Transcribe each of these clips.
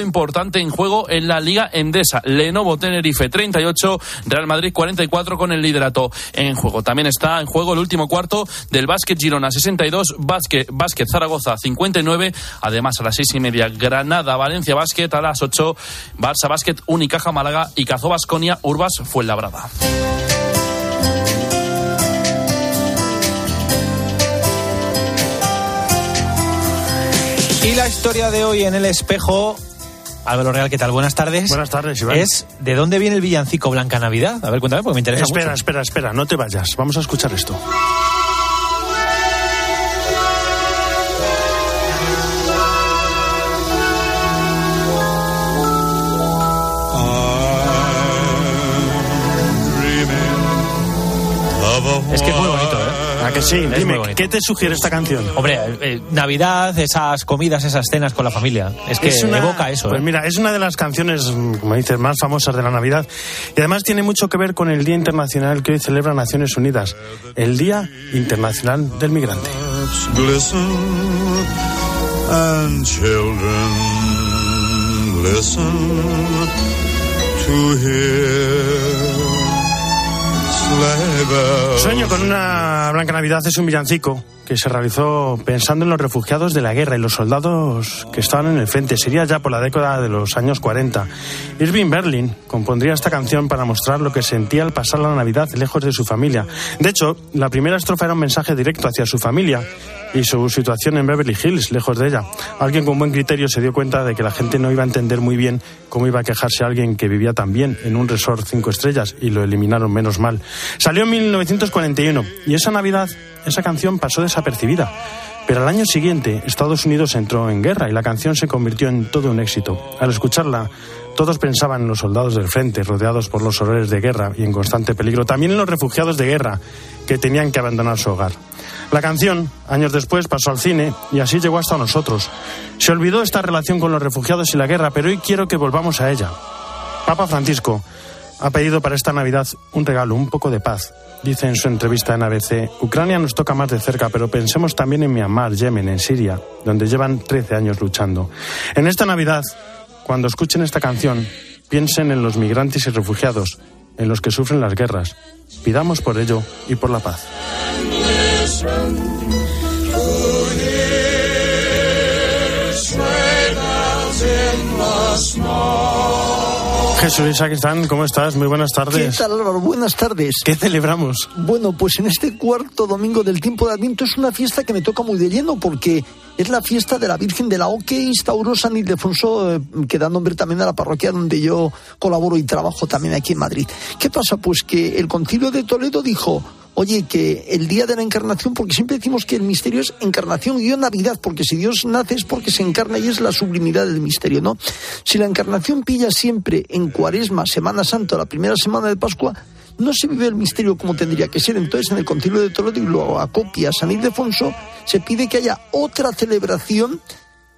importante en juego en la Liga Endesa. Lenovo Tenerife 38, Real Madrid 44 con el liderato en juego. También está en juego el último cuarto del Básquet Girona 62, Básquet, Zaragoza 59. Además, a las seis y media, Granada Valencia Básquet, a las 8, Barça Básquet Unicaja Málaga y Cazó Basconia Urbas Fuenlabrada. Y la historia de hoy en el espejo Álvaro Real, ¿qué tal? Buenas tardes. Buenas tardes, Iván. Es ¿de dónde viene el villancico Blanca Navidad? A ver, cuéntame, porque me interesa espera, mucho. Espera, espera, no te vayas. Vamos a escuchar esto. Es que es que sí? Es Dime, muy bonito. ¿qué te sugiere esta canción? Hombre, eh, Navidad, esas comidas, esas cenas con la familia. Es que una- evoca eso. Pues ¿eh? mira, es una de las canciones, como dices, más famosas de la Navidad. Y además tiene mucho que ver con el Día Internacional que hoy celebra Naciones Unidas, el Día Internacional del Migrante. and children listen to hear. Sueño con una Blanca Navidad es un villancico que se realizó pensando en los refugiados de la guerra y los soldados que estaban en el frente. Sería ya por la década de los años 40. Irving Berlin compondría esta canción para mostrar lo que sentía al pasar la Navidad lejos de su familia. De hecho, la primera estrofa era un mensaje directo hacia su familia y su situación en Beverly Hills, lejos de ella. Alguien con buen criterio se dio cuenta de que la gente no iba a entender muy bien cómo iba a quejarse alguien que vivía tan bien en un resort cinco estrellas y lo eliminaron menos mal. Salió en 1941 y esa Navidad, esa canción pasó desapercibida. Pero al año siguiente, Estados Unidos entró en guerra y la canción se convirtió en todo un éxito. Al escucharla, todos pensaban en los soldados del frente, rodeados por los horrores de guerra y en constante peligro. También en los refugiados de guerra, que tenían que abandonar su hogar. La canción, años después, pasó al cine y así llegó hasta nosotros. Se olvidó esta relación con los refugiados y la guerra, pero hoy quiero que volvamos a ella. Papa Francisco ha pedido para esta Navidad un regalo, un poco de paz. Dice en su entrevista en ABC, Ucrania nos toca más de cerca, pero pensemos también en Myanmar, Yemen, en Siria, donde llevan 13 años luchando. En esta Navidad, cuando escuchen esta canción, piensen en los migrantes y refugiados, en los que sufren las guerras. Pidamos por ello y por la paz. Jesús Isaquistán, ¿cómo estás? Muy buenas ¿Qué tardes. tal Álvaro? Buenas tardes. ¿Qué celebramos? Bueno, pues en este cuarto domingo del tiempo de Adviento es una fiesta que me toca muy de lleno porque es la fiesta de la Virgen de la O que instauró San Ildefonso, eh, que da nombre también a la parroquia donde yo colaboro y trabajo también aquí en Madrid. ¿Qué pasa? Pues que el concilio de Toledo dijo, oye, que el día de la encarnación, porque siempre decimos que el misterio es encarnación y Navidad, porque si Dios nace es porque se encarna y es la sublimidad del misterio, ¿no? Si la encarnación pilla siempre en Cuaresma, Semana Santa, la primera semana de Pascua, no se vive el misterio como tendría que ser. Entonces, en el Concilio de Toledo y lo acopia San Ildefonso, se pide que haya otra celebración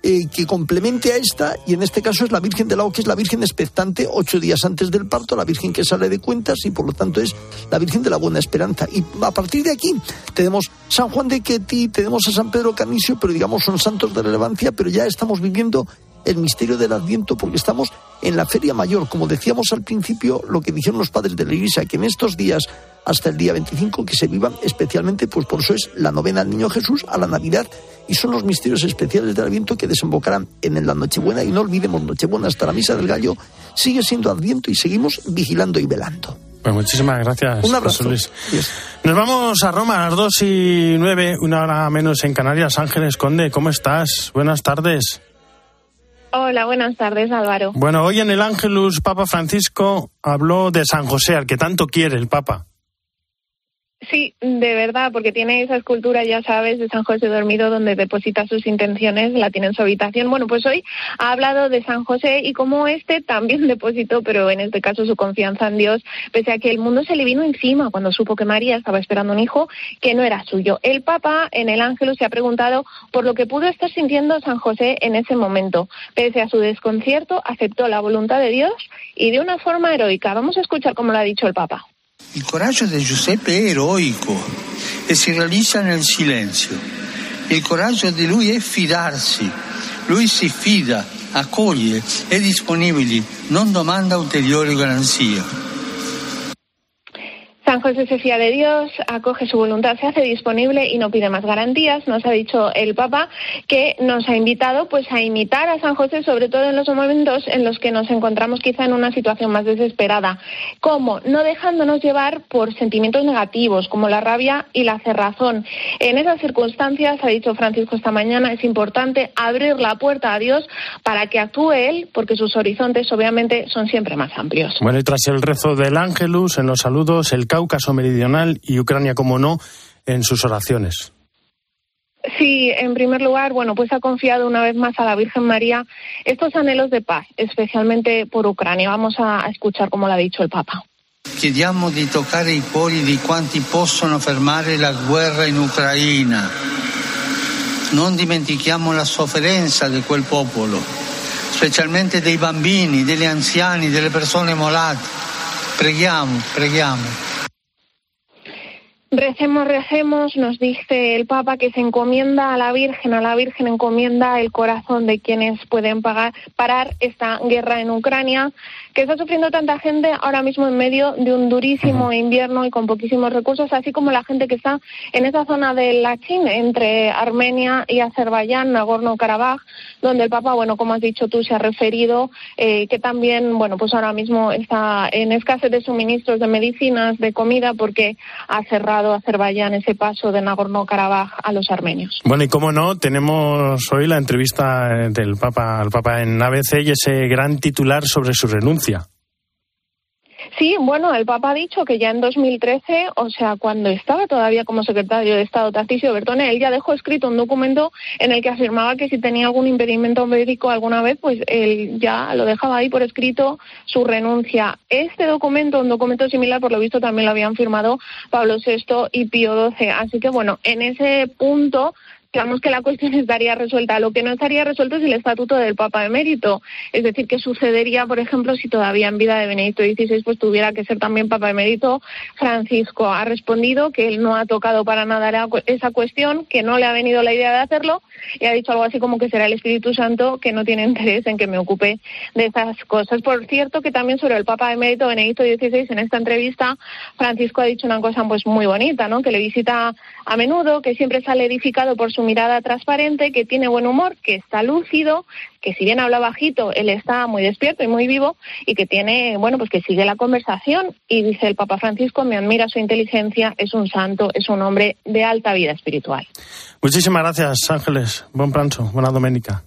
eh, que complemente a esta, y en este caso es la Virgen del Lago, que es la Virgen expectante ocho días antes del parto, la Virgen que sale de cuentas, y por lo tanto es la Virgen de la Buena Esperanza. Y a partir de aquí tenemos San Juan de Queti, tenemos a San Pedro Canicio, pero digamos son santos de relevancia, pero ya estamos viviendo el misterio del Adviento porque estamos en la Feria Mayor. Como decíamos al principio, lo que dijeron los padres de la Iglesia, que en estos días hasta el día 25 que se vivan especialmente, pues por eso es la novena al Niño Jesús, a la Navidad, y son los misterios especiales del Adviento que desembocarán en la Nochebuena. Y no olvidemos, Nochebuena hasta la Misa del Gallo sigue siendo Adviento y seguimos vigilando y velando. Pues muchísimas gracias. Un abrazo. Luis. Yes. Nos vamos a Roma a las 2 y 9, una hora menos en Canarias. Ángeles Conde, ¿cómo estás? Buenas tardes. Hola, buenas tardes, Álvaro. Bueno, hoy en el Ángelus, Papa Francisco habló de San José, al que tanto quiere el Papa. Sí, de verdad, porque tiene esa escultura, ya sabes, de San José dormido donde deposita sus intenciones, la tiene en su habitación. Bueno, pues hoy ha hablado de San José y cómo este también depositó, pero en este caso su confianza en Dios, pese a que el mundo se le vino encima cuando supo que María estaba esperando un hijo que no era suyo. El Papa en el Ángel se ha preguntado por lo que pudo estar sintiendo San José en ese momento. Pese a su desconcierto, aceptó la voluntad de Dios y de una forma heroica. Vamos a escuchar cómo lo ha dicho el Papa. Il coraggio di Giuseppe è eroico e si realizza nel silenzio. Il coraggio di lui è fidarsi. Lui si fida accoglie, è disponibile, non domanda ulteriori garanzie. San José se fía de Dios, acoge su voluntad, se hace disponible y no pide más garantías. Nos ha dicho el Papa que nos ha invitado pues a imitar a San José, sobre todo en los momentos en los que nos encontramos quizá en una situación más desesperada. ¿Cómo? No dejándonos llevar por sentimientos negativos como la rabia y la cerrazón. En esas circunstancias, ha dicho Francisco esta mañana, es importante abrir la puerta a Dios para que actúe Él, porque sus horizontes obviamente son siempre más amplios. Bueno, y tras el rezo del Ángelus, en los saludos, el Cáucaso Meridional y Ucrania, como no, en sus oraciones. Sí, en primer lugar, bueno, pues ha confiado una vez más a la Virgen María estos anhelos de paz, especialmente por Ucrania. Vamos a escuchar cómo lo ha dicho el Papa. Chiediamo di toccare i cuori di quanti possono fermare la guerra in Ucraina. Non dimentichiamo la sofferenza di quel popolo, specialmente dei bambini, degli anziani, delle persone molate. Preghiamo, preghiamo. Recemos, recemos, nos dice el Papa que se encomienda a la Virgen, a la Virgen encomienda el corazón de quienes pueden pagar, parar esta guerra en Ucrania, que está sufriendo tanta gente ahora mismo en medio de un durísimo invierno y con poquísimos recursos, así como la gente que está en esa zona de Lachin, entre Armenia y Azerbaiyán, Nagorno-Karabaj, donde el Papa, bueno, como has dicho tú, se ha referido, eh, que también, bueno, pues ahora mismo está en escasez de suministros de medicinas, de comida, porque ha cerrado Azerbaiyán ese paso de Nagorno-Karabaj a los armenios. Bueno, y como no, tenemos hoy la entrevista eh, del Papa al Papa en ABC y ese gran titular sobre su renuncia. Sí, bueno, el Papa ha dicho que ya en 2013, o sea, cuando estaba todavía como secretario de Estado Tarcisio Bertone, él ya dejó escrito un documento en el que afirmaba que si tenía algún impedimento médico alguna vez, pues él ya lo dejaba ahí por escrito su renuncia. Este documento, un documento similar, por lo visto también lo habían firmado Pablo VI y Pío XII. Así que bueno, en ese punto digamos que la cuestión estaría resuelta. Lo que no estaría resuelto es el estatuto del Papa emérito. Es decir, qué sucedería, por ejemplo, si todavía en vida de Benedicto XVI pues tuviera que ser también Papa emérito. Francisco ha respondido que él no ha tocado para nada esa cuestión, que no le ha venido la idea de hacerlo y ha dicho algo así como que será el Espíritu Santo que no tiene interés en que me ocupe de esas cosas. Por cierto, que también sobre el Papa emérito Benedicto XVI en esta entrevista Francisco ha dicho una cosa pues muy bonita, ¿no? Que le visita a menudo, que siempre sale edificado por su mirada transparente, que tiene buen humor, que está lúcido, que si bien habla bajito, él está muy despierto y muy vivo y que tiene, bueno, pues que sigue la conversación y dice el Papa Francisco, me admira su inteligencia, es un santo, es un hombre de alta vida espiritual. Muchísimas gracias, Ángeles. Buen pranzo, buena doménica.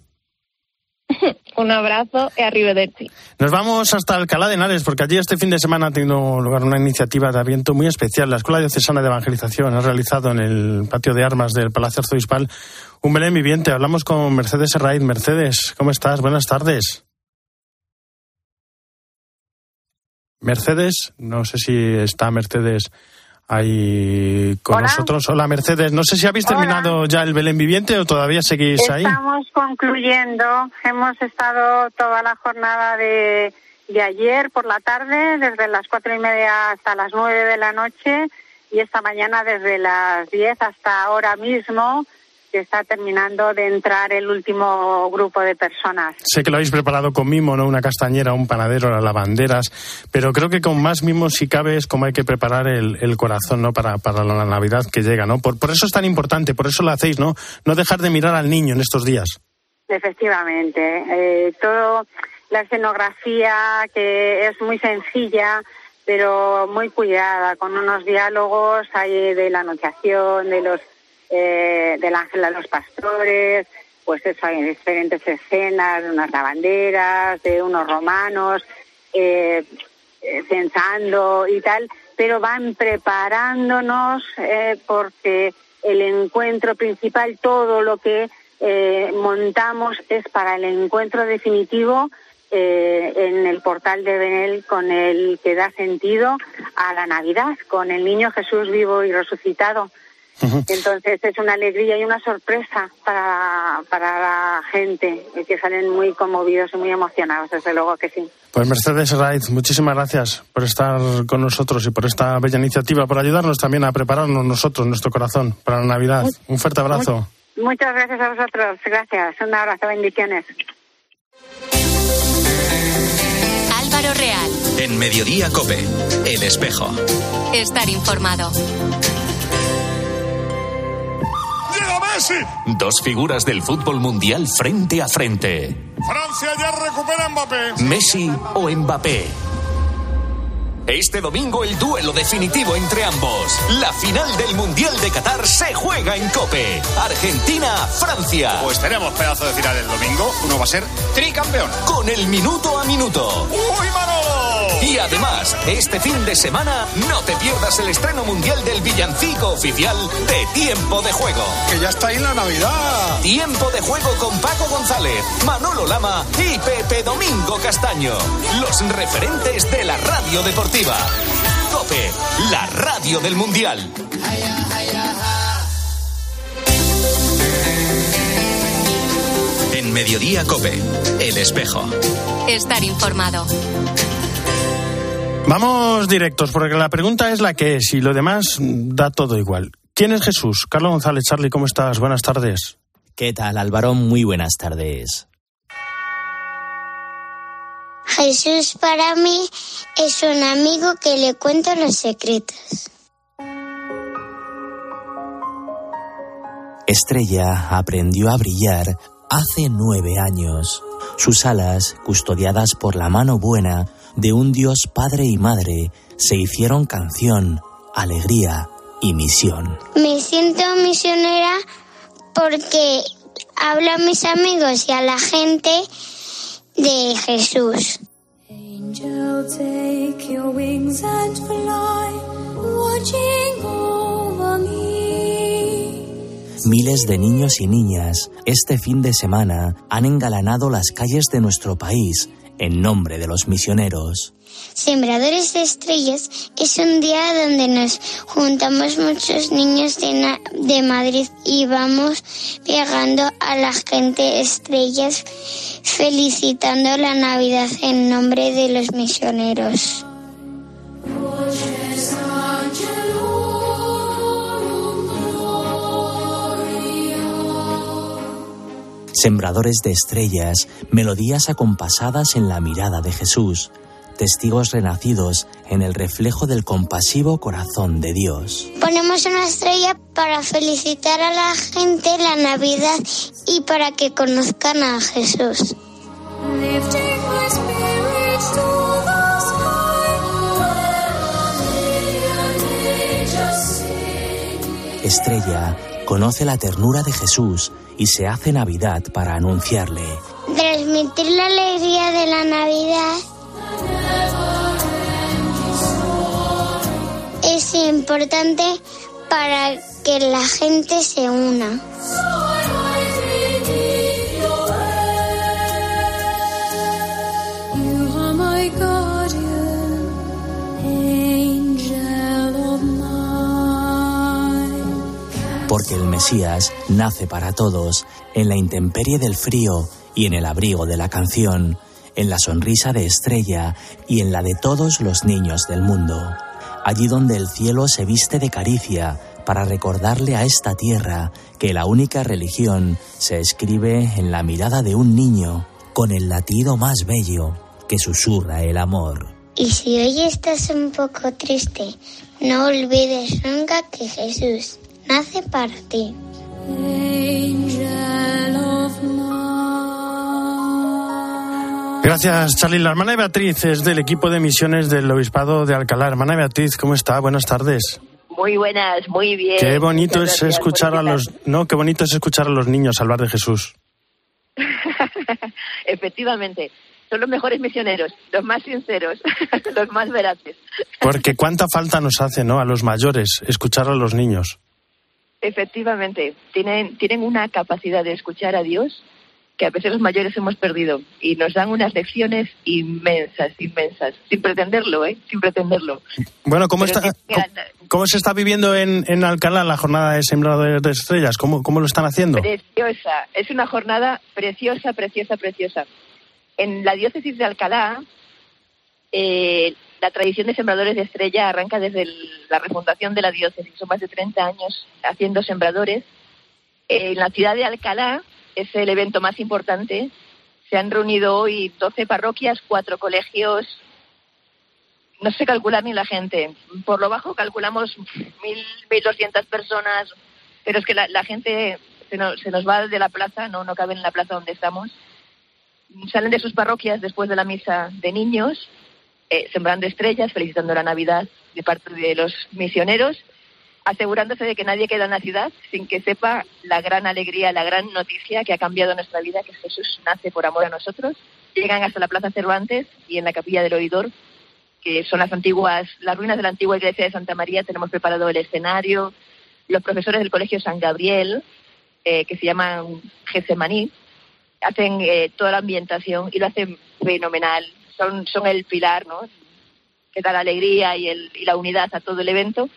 Un abrazo y arrivederci. Nos vamos hasta Alcalá de Henares, porque allí este fin de semana ha tenido lugar una iniciativa de aviento muy especial. La Escuela Diocesana de Evangelización ha realizado en el patio de armas del Palacio Arzobispal un Belén viviente. Hablamos con Mercedes Herraiz. Mercedes, ¿cómo estás? Buenas tardes. Mercedes, no sé si está Mercedes ahí con nosotros. Hola Mercedes, no sé si habéis terminado ya el Belén Viviente o todavía seguís ahí. Estamos concluyendo, hemos estado toda la jornada de, de ayer por la tarde, desde las cuatro y media hasta las nueve de la noche y esta mañana desde las diez hasta ahora mismo que está terminando de entrar el último grupo de personas. Sé que lo habéis preparado con mimo, ¿no? Una castañera, un panadero, las lavanderas, pero creo que con más mimo, si cabe, es como hay que preparar el, el corazón, ¿no? Para, para, la Navidad que llega, ¿no? Por, por eso es tan importante, por eso lo hacéis, ¿no? No dejar de mirar al niño en estos días. Efectivamente. Eh, todo la escenografía, que es muy sencilla, pero muy cuidada, con unos diálogos ahí de la anunciación, de los eh, del ángel a los pastores, pues eso, hay diferentes escenas, de unas lavanderas, de unos romanos, eh, eh, censando y tal, pero van preparándonos eh, porque el encuentro principal, todo lo que eh, montamos es para el encuentro definitivo eh, en el portal de Benel con el que da sentido a la Navidad, con el niño Jesús vivo y resucitado. Entonces es una alegría y una sorpresa para, para la gente que salen muy conmovidos y muy emocionados, desde luego que sí. Pues Mercedes Raiz, muchísimas gracias por estar con nosotros y por esta bella iniciativa, por ayudarnos también a prepararnos nosotros, nuestro corazón, para la Navidad. Un fuerte abrazo. Muchas gracias a vosotros, gracias. Un abrazo, bendiciones. Álvaro Real. En Mediodía Cope, El Espejo. Estar informado. Messi! Dos figuras del fútbol mundial frente a frente. Francia ya recupera Mbappé. Messi o Mbappé. Este domingo el duelo definitivo entre ambos. La final del Mundial de Qatar se juega en Cope. Argentina-Francia. Pues tenemos pedazo de final el domingo. Uno va a ser tricampeón. Con el minuto a minuto. ¡Uy, Manolo! Y además, este fin de semana no te pierdas el estreno mundial del villancico oficial de Tiempo de Juego. Que ya está ahí la Navidad. Tiempo de Juego con Paco González, Manolo Lama y Pepe Domingo Castaño. Los referentes de la radio deportiva. Cope, la radio del Mundial. En Mediodía Cope, El Espejo. Estar informado. Vamos directos, porque la pregunta es la que es y lo demás da todo igual. ¿Quién es Jesús? Carlos González, Charlie, ¿cómo estás? Buenas tardes. ¿Qué tal, Álvaro? Muy buenas tardes. Jesús para mí es un amigo que le cuenta los secretos. Estrella aprendió a brillar hace nueve años. Sus alas, custodiadas por la mano buena de un Dios Padre y Madre, se hicieron canción, alegría y misión. Me siento misionera porque hablo a mis amigos y a la gente de Jesús. Angel, take your wings and fly, watching over me. Miles de niños y niñas este fin de semana han engalanado las calles de nuestro país en nombre de los misioneros. Sembradores de Estrellas es un día donde nos juntamos muchos niños de, de Madrid y vamos llegando a la gente estrellas felicitando la Navidad en nombre de los misioneros. Sembradores de estrellas, melodías acompasadas en la mirada de Jesús, testigos renacidos en el reflejo del compasivo corazón de Dios. Ponemos una estrella para felicitar a la gente la Navidad y para que conozcan a Jesús. Estrella conoce la ternura de Jesús y se hace Navidad para anunciarle. Transmitir la alegría de la Navidad es importante para que la gente se una. Porque el Mesías nace para todos, en la intemperie del frío y en el abrigo de la canción, en la sonrisa de estrella y en la de todos los niños del mundo. Allí donde el cielo se viste de caricia para recordarle a esta tierra que la única religión se escribe en la mirada de un niño con el latido más bello que susurra el amor. Y si hoy estás un poco triste, no olvides nunca que Jesús nace para ti. Gracias, Charlie. La hermana de Beatriz es del equipo de misiones del Obispado de Alcalá. Hermana Beatriz, ¿cómo está? Buenas tardes. Muy buenas, muy bien. Qué bonito Muchas es gracias, escuchar a los no, qué bonito es escuchar a los niños hablar de Jesús. Efectivamente, son los mejores misioneros, los más sinceros, los más veraces. Porque cuánta falta nos hace, ¿no? A los mayores escuchar a los niños. Efectivamente, tienen, tienen una capacidad de escuchar a Dios que a veces los mayores hemos perdido y nos dan unas lecciones inmensas, inmensas, sin pretenderlo, ¿eh? Sin pretenderlo. Bueno, ¿cómo Pero está cómo se está viviendo en, en Alcalá la jornada de Sembradores de Estrellas? ¿Cómo, cómo lo están haciendo? Preciosa, es una jornada preciosa, preciosa, preciosa. En la diócesis de Alcalá, eh, la tradición de sembradores de estrella arranca desde la refundación de la diócesis. Son más de 30 años haciendo sembradores. En la ciudad de Alcalá es el evento más importante. Se han reunido hoy 12 parroquias, cuatro colegios. No sé calcular ni la gente. Por lo bajo calculamos mil, mil doscientas personas, pero es que la, gente se nos, se nos va de la plaza, no, no caben en la plaza donde estamos. Salen de sus parroquias después de la misa de niños, eh, sembrando estrellas, felicitando la Navidad de parte de los misioneros, asegurándose de que nadie queda en la ciudad sin que sepa la gran alegría, la gran noticia que ha cambiado nuestra vida, que Jesús nace por amor a nosotros. Llegan hasta la Plaza Cervantes y en la capilla del Oidor, que son las antiguas, las ruinas de la antigua iglesia de Santa María, tenemos preparado el escenario. Los profesores del Colegio San Gabriel, eh, que se llaman Getsemaní, hacen eh, toda la ambientación y lo hacen fenomenal. Son, son el pilar, ¿no? Que da la alegría y, el, y la unidad a todo el evento.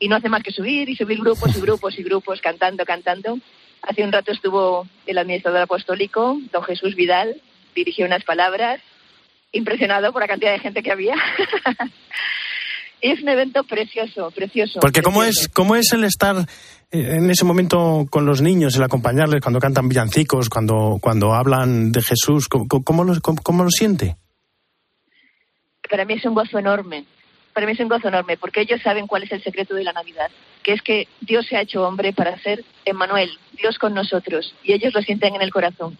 Y no hace más que subir y subir grupos y grupos y grupos cantando, cantando. Hace un rato estuvo el administrador apostólico, don Jesús Vidal, dirigió unas palabras, impresionado por la cantidad de gente que había. y es un evento precioso, precioso. Porque ¿cómo es, ¿cómo es el estar eh, en ese momento con los niños, el acompañarles cuando cantan villancicos, cuando, cuando hablan de Jesús? ¿Cómo, cómo lo, cómo- cómo lo siente? Para mí es un gozo enorme. Para mí es un gozo enorme, porque ellos saben cuál es el secreto de la Navidad, que es que Dios se ha hecho hombre para ser Emmanuel, Dios con nosotros, y ellos lo sienten en el corazón.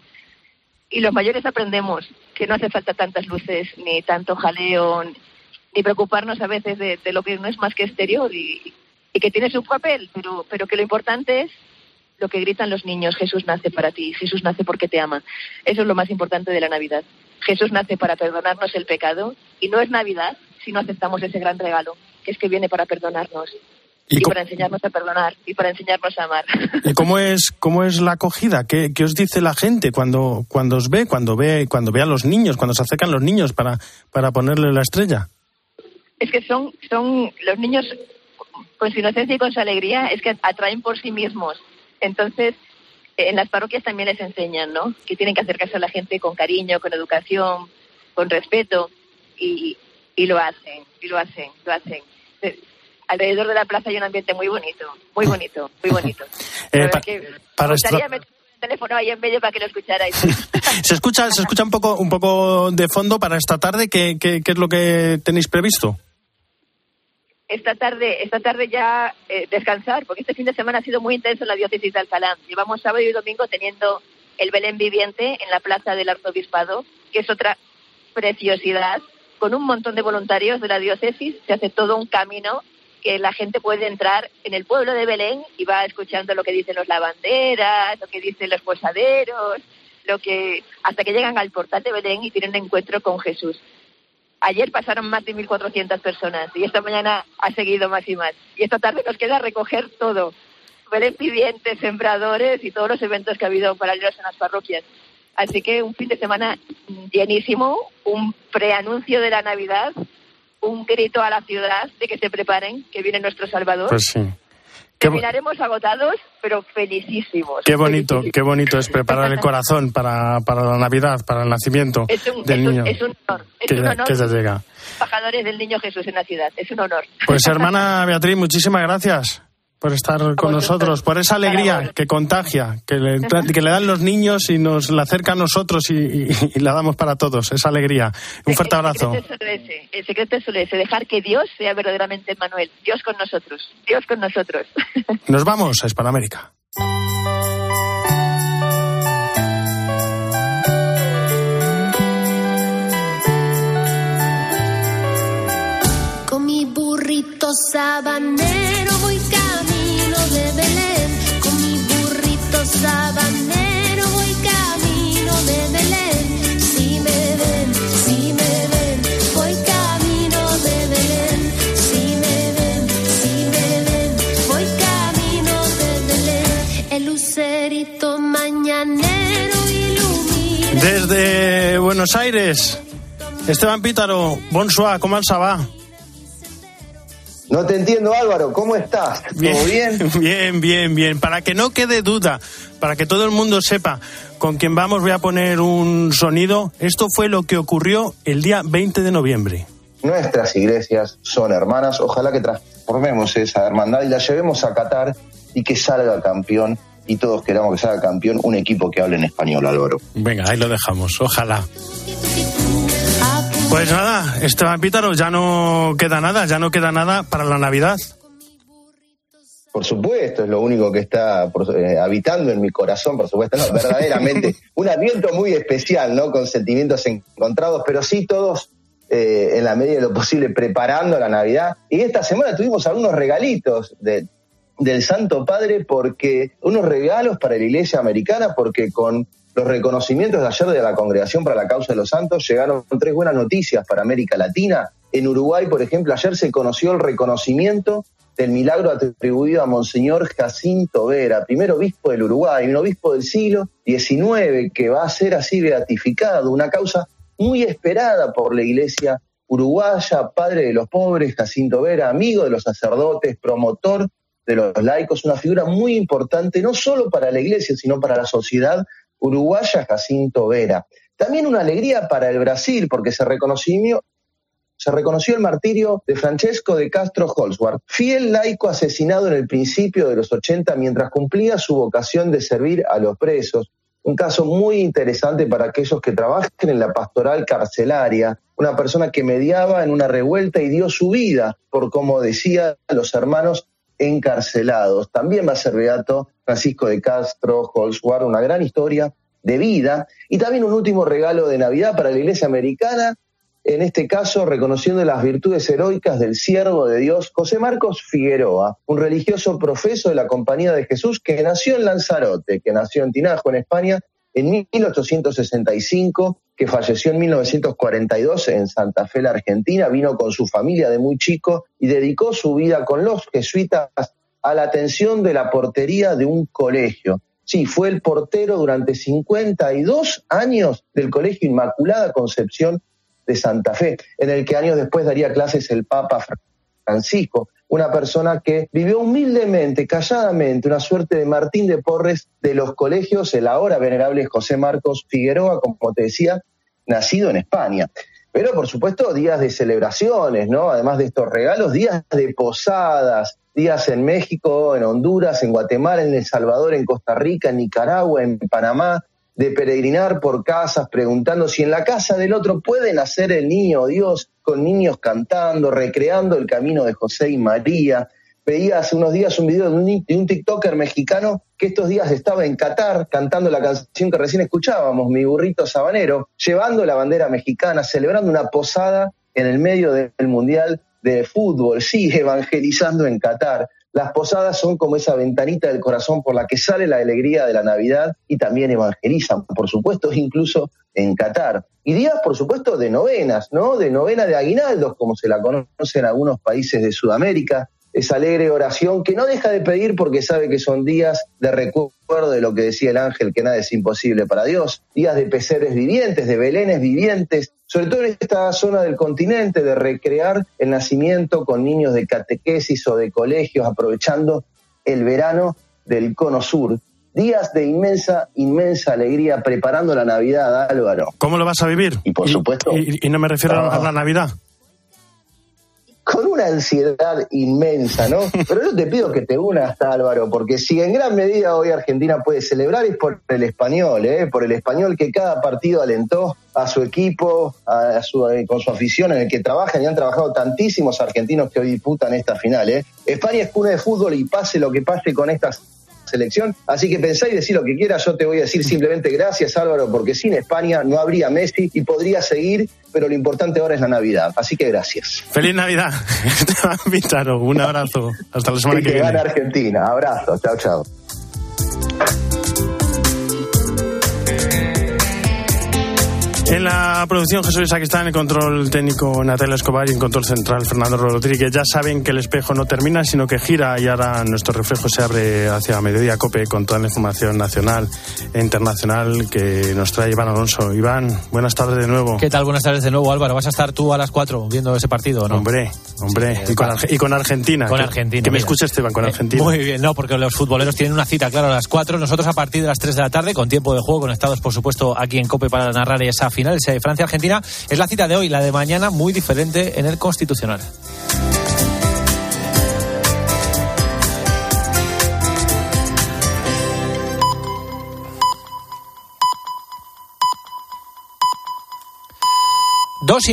Y los mayores aprendemos que no hace falta tantas luces, ni tanto jaleo, ni preocuparnos a veces de, lo que no es más que exterior y, y que tiene su papel, pero, pero que lo importante es lo que gritan los niños, Jesús nace para ti, Jesús nace porque te ama. Eso es lo más importante de la Navidad. Jesús nace para perdonarnos el pecado y no es Navidad si no aceptamos ese gran regalo, que es que viene para perdonarnos y, para enseñarnos a perdonar y para enseñarnos a amar. ¿Y cómo es, cómo es la acogida? ¿Qué, qué os dice la gente cuando, cuando os ve, cuando ve, cuando ve a los niños, cuando se acercan los niños para, para ponerle la estrella? es que son, son los niños con su inocencia y con su alegría, es que atraen por sí mismos. Entonces, en las parroquias también les enseñan, ¿no? Que tienen que acercarse a la gente con cariño, con educación, con respeto, y, y lo hacen, y lo hacen, lo hacen. Alrededor de la plaza hay un ambiente muy bonito, muy bonito, muy bonito. Eh, pa- que para me gustaría estra- meter el teléfono ahí en medio para que lo escucharais. Se escucha, se escucha un poco, un poco de fondo para esta tarde. ¿Qué, qué, qué es lo que tenéis previsto? Esta tarde, esta tarde ya eh, descansar, porque este fin de semana ha sido muy intenso en la diócesis de Alcalá. Llevamos sábado y domingo teniendo el Belén viviente en la plaza del Arzobispado, que es otra preciosidad. Con un montón de voluntarios de la diócesis se hace todo un camino que la gente puede entrar en el pueblo de Belén y va escuchando lo que dicen los lavanderas, lo que dicen los posaderos, lo que hasta que llegan al portal de Belén y tienen un encuentro con Jesús. Ayer pasaron más de 1.400 personas y esta mañana ha seguido más y más. Y esta tarde nos queda recoger todo. Belén vivientes, sembradores y todos los eventos que ha habido paralelos en las parroquias. Así que un fin de semana llenísimo, un preanuncio de la Navidad, un grito a la ciudad de que se preparen, que viene nuestro Salvador. Pues sí. Terminaremos agotados, pero felicísimos. qué bonito, qué bonito es preparar el corazón para, para la Navidad, para el nacimiento Es un, del es un- niño. es un honor. Es que, un honor. que ya llega. Embajadores del Niño Jesús en la ciudad. Es un honor. Pues hermana Beatriz, muchísimas gracias por estar con nosotros, por esa alegría que contagia, que le, que le dan los niños y nos la acerca a nosotros y, y- y la damos para todos, esa alegría. Un fuerte abrazo. El secreto es solo ese, el secreto es solo ese, dejar que Dios sea verdaderamente Manuel. Dios con nosotros. Dios con nosotros. Nos vamos a Hispanoamérica. Con mi burrito sabanero voy voy camino de Belén. Si me ven, si me ven, voy camino de Belén. Si me ven, si me ven, voy camino de Belén. El lucerito mañanero ilumina. Desde Buenos Aires, Esteban Pítaro, bonsoir, ¿cómo va? No te entiendo, Álvaro. ¿Cómo estás? ¿Todo bien? Bien, bien, bien. Para que no quede duda, para que todo el mundo sepa con quién vamos, voy a poner un sonido. Esto fue lo que ocurrió el día 20 de noviembre. Nuestras iglesias son hermanas. Ojalá que transformemos esa hermandad y la llevemos a Qatar y que salga campeón y todos queramos que sea campeón un equipo que hable en español, Álvaro. Venga, ahí lo dejamos, ojalá. Pues nada, Esteban Pítaro, ya no queda nada, ya no queda nada para la Navidad. Por supuesto, es lo único que está por- eh, habitando en mi corazón, por supuesto, no, verdaderamente un aliento muy especial, ¿no? Con sentimientos encontrados, pero sí todos eh, en la medida de lo posible preparando la Navidad. Y esta semana tuvimos algunos regalitos de- del Santo Padre, porque unos regalos para la Iglesia Americana, porque con los reconocimientos de ayer de la Congregación para la Causa de los Santos llegaron tres buenas noticias para América Latina. En Uruguay, por ejemplo, ayer se conoció el reconocimiento del milagro atribuido a Monseñor Jacinto Vera, primer obispo del Uruguay, un obispo del siglo XIX que va a ser así beatificado, una causa muy esperada por la iglesia uruguaya, padre de los pobres, Jacinto Vera, amigo de los sacerdotes, promotor de los laicos, una figura muy importante no solo para la iglesia, sino para la sociedad uruguaya, Jacinto Vera. También una alegría para el Brasil, porque se reconoció, se reconoció el martirio de Francesco de Castro Holzwart, fiel laico asesinado en el principio de los 80 mientras cumplía su vocación de servir a los presos. Un caso muy interesante para aquellos que trabajan en la pastoral carcelaria, una persona que mediaba en una revuelta y dio su vida por, como decía, los hermanos encarcelados. También va a ser beato Francisco de Castro Holzwart, una gran historia de vida y también un último regalo de Navidad para la Iglesia Americana, en este caso reconociendo las virtudes heroicas del siervo de Dios José Marcos Figueroa, un religioso profeso de la Compañía de Jesús que nació en Lanzarote, que nació en Tinajo, en España, en 1865, que falleció en 1942 en Santa Fe, la Argentina, vino con su familia de muy chico y dedicó su vida con los jesuitas a la atención de la portería de un colegio. Sí, fue el portero durante 52 años del Colegio Inmaculada Concepción de Santa Fe, en el que años después daría clases el Papa Francisco, una persona que vivió humildemente, calladamente, una suerte de Martín de Porres de los colegios, el ahora venerable José Marcos Figueroa, como te decía, nacido en España. Pero por supuesto días de celebraciones, ¿no? Además de estos regalos, días de posadas, días en México, en Honduras, en Guatemala, en El Salvador, en Costa Rica, en Nicaragua, en Panamá, de peregrinar por casas preguntando si en la casa del otro puede nacer el niño Dios, con niños cantando, recreando el camino de José y María. Veía hace unos días un video de un, de un TikToker mexicano que estos días estaba en Qatar cantando la canción que recién escuchábamos, Mi burrito sabanero, llevando la bandera mexicana, celebrando una posada en el medio del Mundial de Fútbol, sí, evangelizando en Qatar. Las posadas son como esa ventanita del corazón por la que sale la alegría de la Navidad y también evangelizan, por supuesto, incluso en Qatar. Y días, por supuesto, de novenas, ¿no? De novena de aguinaldos, como se la conoce en algunos países de Sudamérica. Esa alegre oración que no deja de pedir porque sabe que son días de recuerdo de lo que decía el ángel, que nada es imposible para Dios. Días de peseres vivientes, de belenes vivientes, sobre todo en esta zona del continente, de recrear el nacimiento con niños de catequesis o de colegios, aprovechando el verano del cono sur. Días de inmensa, inmensa alegría preparando la Navidad, Álvaro. ¿Cómo lo vas a vivir? Y por supuesto. Y, y no me refiero a la Navidad. Con una ansiedad inmensa, ¿no? Pero yo te pido que te unas, Álvaro, porque si en gran medida hoy Argentina puede celebrar es por el español, ¿eh? Por el español que cada partido alentó a su equipo, a su, eh, con su afición en el que trabajan y han trabajado tantísimos argentinos que hoy disputan esta final, ¿eh? España es cuna de fútbol y pase lo que pase con esta selección. Así que pensá y decir lo que quieras. Yo te voy a decir simplemente gracias, Álvaro, porque sin España no habría Messi y podría seguir, pero lo importante ahora es la Navidad. Así que gracias. Feliz Navidad. Pítaro, un abrazo. Hasta la semana que que viene. gane Argentina. Abrazo. Chao, chao. En la producción Jesús Isaac está en el control técnico Natalia Escobar y en control central Fernando Rodríguez. Ya saben que el espejo no termina, sino que gira y ahora nuestro reflejo se abre hacia mediodía COPE con toda la información nacional e internacional que nos trae Iván Alonso. Iván, buenas tardes de nuevo. ¿Qué tal? Buenas tardes de nuevo, Álvaro. ¿Vas a estar tú a las 4 viendo ese partido no? Hombre, hombre. y, con Arge- y con Argentina. Con Que- Argentina. Que me escuche Esteban, con Eh, Argentina. Muy bien, no, porque los futboleros tienen una cita, claro, a las 4. Nosotros a partir de las 3 de la tarde, con tiempo de juego, conectados, por supuesto, aquí en COPE para narrar esa final, final, ese Francia-Argentina, es la cita de hoy, la de mañana muy diferente en el Constitucional. Dos y